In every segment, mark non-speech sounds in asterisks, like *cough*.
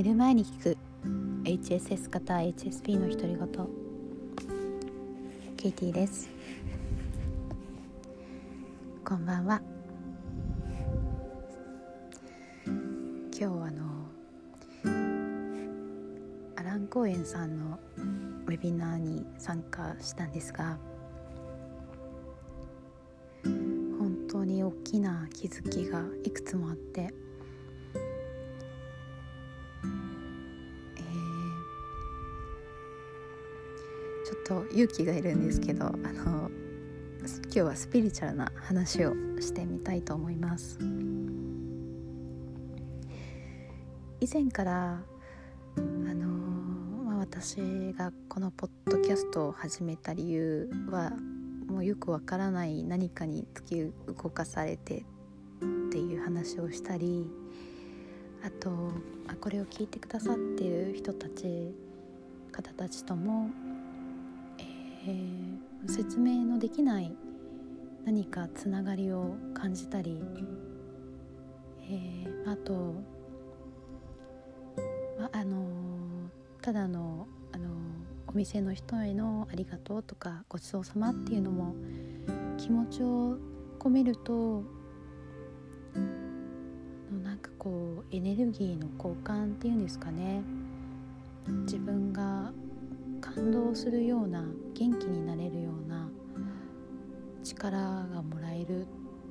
寝る前に聞く。HSS 型 HSP の独り言。ケイティです。こんばんは。今日あのアラン・コーエンさんのウェビナーに参加したんですが本当に大きな気づきがいくつもあってちょっと勇気がいるんですけどあの今日はスピリチュアルな話をしてみたいと思います。以前からあの、まあ、私がこのポッドキャストを始めた理由はもうよくわからない何かに突き動かされてっていう話をしたりあとあこれを聞いてくださっている人たち方たちともえー、説明のできない何かつながりを感じたり、えー、あと、まあのただの、あのお店の人へのありがとうとかごちそうさまっていうのも気持ちを込めるとなんかこうエネルギーの交換っていうんですかね。自分が感動するような元気になれるような力がもらえるっ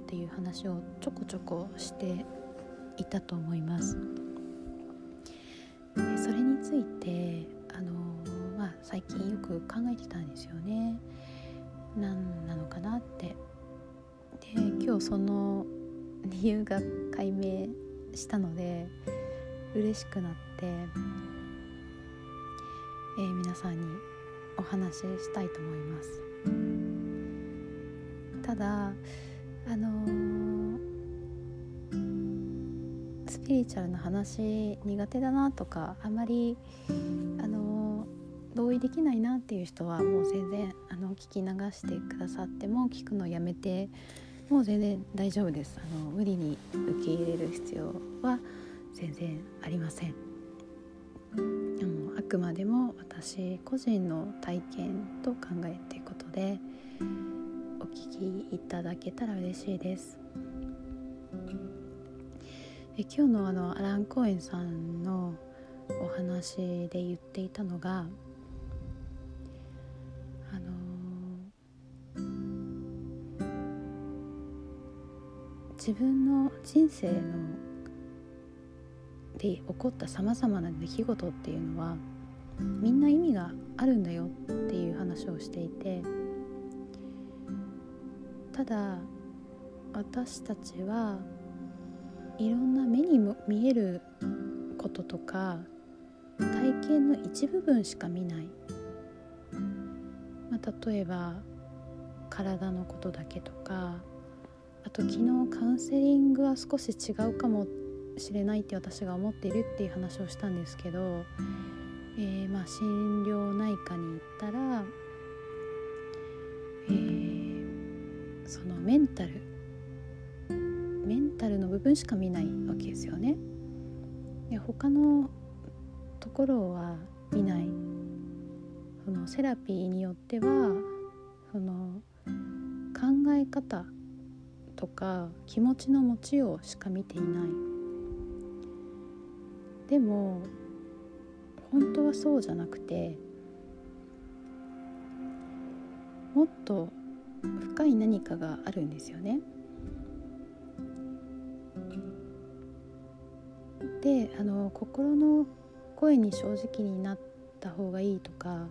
ていう話をちょこちょこしていたと思います。でそれについてあの、まあ、最近よく考えてたんですよね。何なのかなって。で今日その理由が解明したので嬉しくなってえー、皆さんにお話ししたいと思いますただあのー、スピリチュアルな話苦手だなとかあまりあのー、同意できないなっていう人はもう全然あの聞き流してくださっても聞くのやめてもう全然大丈夫ですあの無理に受け入れる必要は全然ありません。あくまでも私個人の体験と考えていくことでお聞きいただけたら嬉しいです。え今日のあのアラン・コーエンさんのお話で言っていたのがあの自分の人生ので起こったさまざまな出来事っていうのはみんな意味があるんだよっていう話をしていてただ私たちはいろんな目にも見えることとか体験の一部分しか見ない、まあ、例えば体のことだけとかあと昨日カウンセリングは少し違うかもしれないって私が思っているっていう話をしたんですけどえー、まあ、心療内科に行ったら、えー、そのメンタルメンタルの部分しか見ないわけですよね。で他のところは見ないそのセラピーによってはその考え方とか気持ちの持ちようしか見ていないでも本当はそうじゃなくてもっと深い何かがあるんですよね。であの心の声に正直になった方がいいとか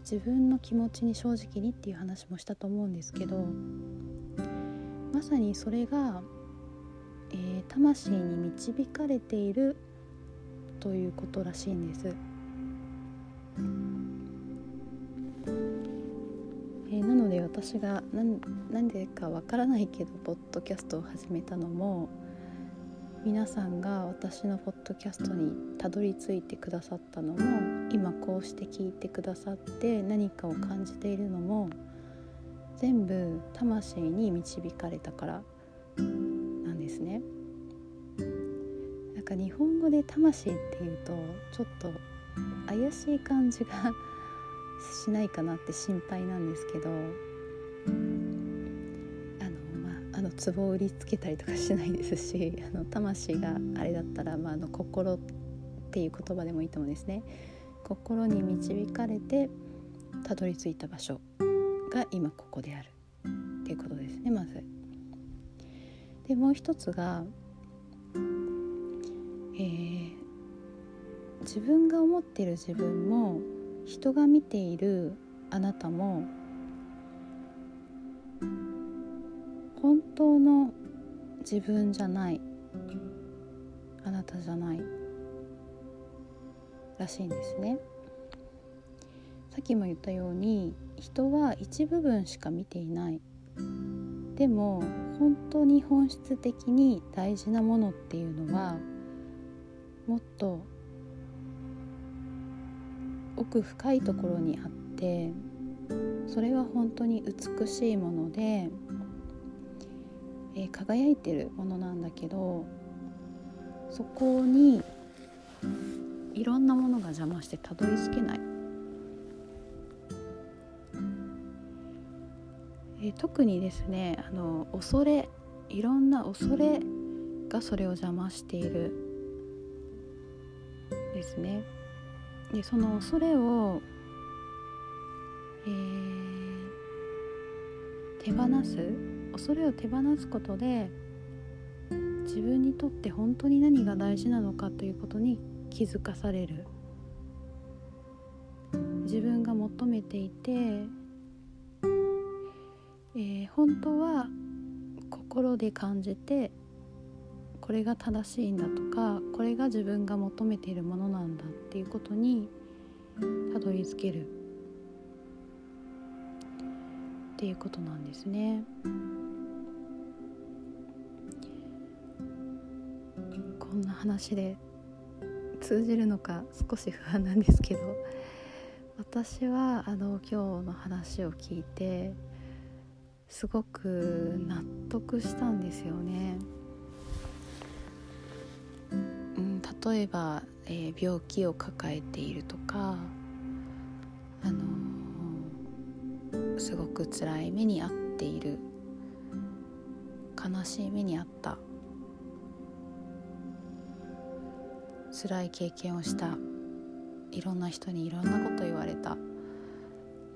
自分の気持ちに正直にっていう話もしたと思うんですけどまさにそれが、えー、魂に導かれているということらしいんです。えー、なので私が何でかわからないけどポッドキャストを始めたのも皆さんが私のポッドキャストにたどり着いてくださったのも今こうして聞いてくださって何かを感じているのも全部魂に導かれたからなんですね。んか日本語で魂っていうとちょっと怪しい感じがしないかなって心配なんですけどあのまああの壺を売りつけたりとかしないですし *laughs* あの魂があれだったら、まあ、あの心っていう言葉でもいいと思うんですね。心に導かれてたどり着いた場所が今ここであるっていうことですねまず。でもう一つが、えー、自分が思ってる自分も人が見ているあなたも本当の自分じゃないあなたじゃないらしいんですね。さっきも言ったように人は一部分しか見ていないでも本当に本質的に大事なものっていうのはもっと奥深いところにあってそれは本当に美しいもので、えー、輝いてるものなんだけどそこにいろんなものが邪魔してたどり着けない。え特にですねあの恐れいろんな恐れがそれを邪魔している。ですね。でその恐れを、えー、手放す？恐れを手放すことで自分にとって本当に何が大事なのかということに気づかされる。自分が求めていてえー、本当は心で感じてこれが正しいんだとかこれが自分が求めているものなんだっていうことにたどり着けるっていうことなんですね。こんな話で通じるのか少し不安なんですけど私はあの今日の話を聞いてすごく納得したんですよね。例えば、えー、病気を抱えているとか、あのー、すごく辛い目に遭っている悲しい目に遭った辛い経験をしたいろんな人にいろんなこと言われたっ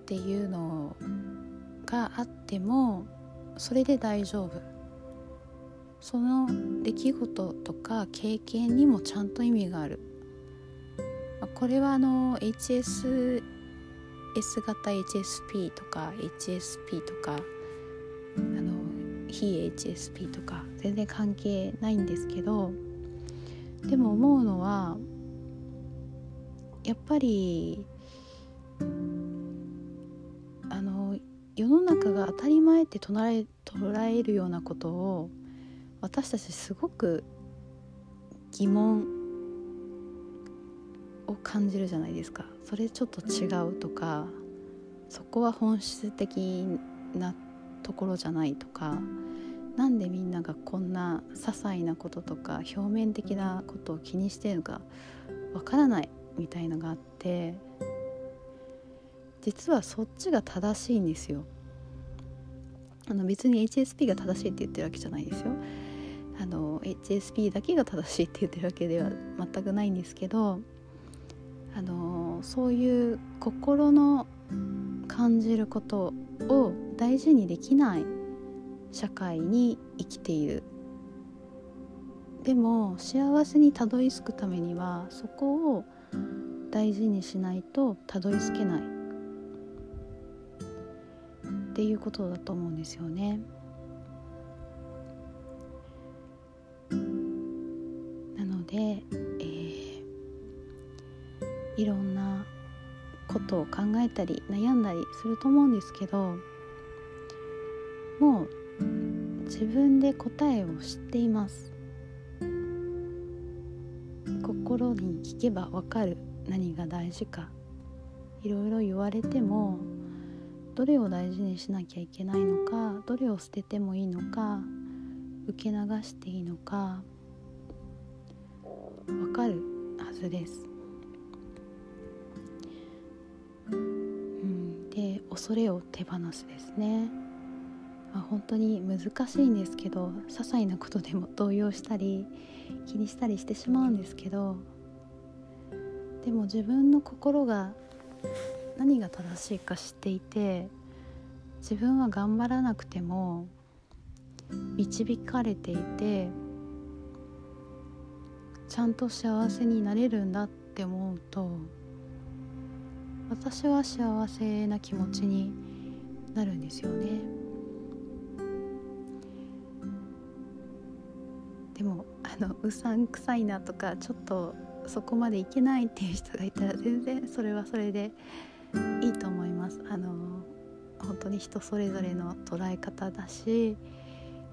ていうのがあってもそれで大丈夫。その出来事とか経験にもちゃんと意味がある。これはあの HSS 型 HSP とか HSP とかあの非 HSP とか全然関係ないんですけどでも思うのはやっぱりあの世の中が当たり前って捉え捉えるようなことを私たちすごく疑問を感じるじゃないですか。それちょっと違うとかそこは本質的なところじゃないとかなんでみんながこんな些細なこととか表面的なことを気にしてるのかわからないみたいのがあって実はそっちが正しいんですよ。あの別に HSP が正しいって言ってるわけじゃないですよ。あの HSP だけが正しいって言ってるわけでは全くないんですけどあのそういう心の感じることを大事にできない社会に生きているでも幸せにたどり着くためにはそこを大事にしないとたどり着けないっていうことだと思うんですよね。ことを考えたり悩んだりすると思うんですけどもう自分で答えを知っています心に聞けばわかる何が大事かいろいろ言われてもどれを大事にしなきゃいけないのかどれを捨ててもいいのか受け流していいのかわかるはずです。恐れを手放すですね。まあ、本当に難しいんですけど些細なことでも動揺したり気にしたりしてしまうんですけどでも自分の心が何が正しいか知っていて自分は頑張らなくても導かれていてちゃんと幸せになれるんだって思うと私は幸せな気持ちになるんですよね。でもあのうさんくさいなとかちょっとそこまでいけないっていう人がいたら全然それはそれでいいと思います。あの本当に人それぞれの捉え方だし、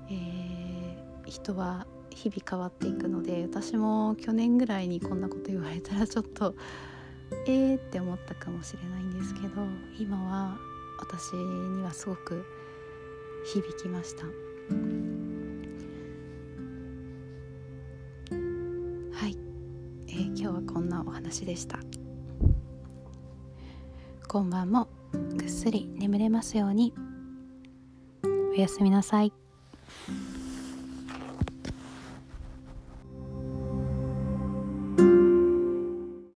えー、人は日々変わっていくので私も去年ぐらいにこんなこと言われたらちょっとえーって思ったかもしれないんですけど今は私にはすごく響きました。はい、えー、今日はこんなお話でした。今晩もぐっすり眠れますように。おやすみなさい。